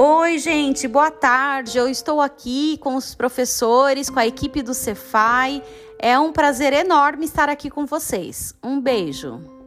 Oi, gente, boa tarde. Eu estou aqui com os professores, com a equipe do Cefai. É um prazer enorme estar aqui com vocês. Um beijo.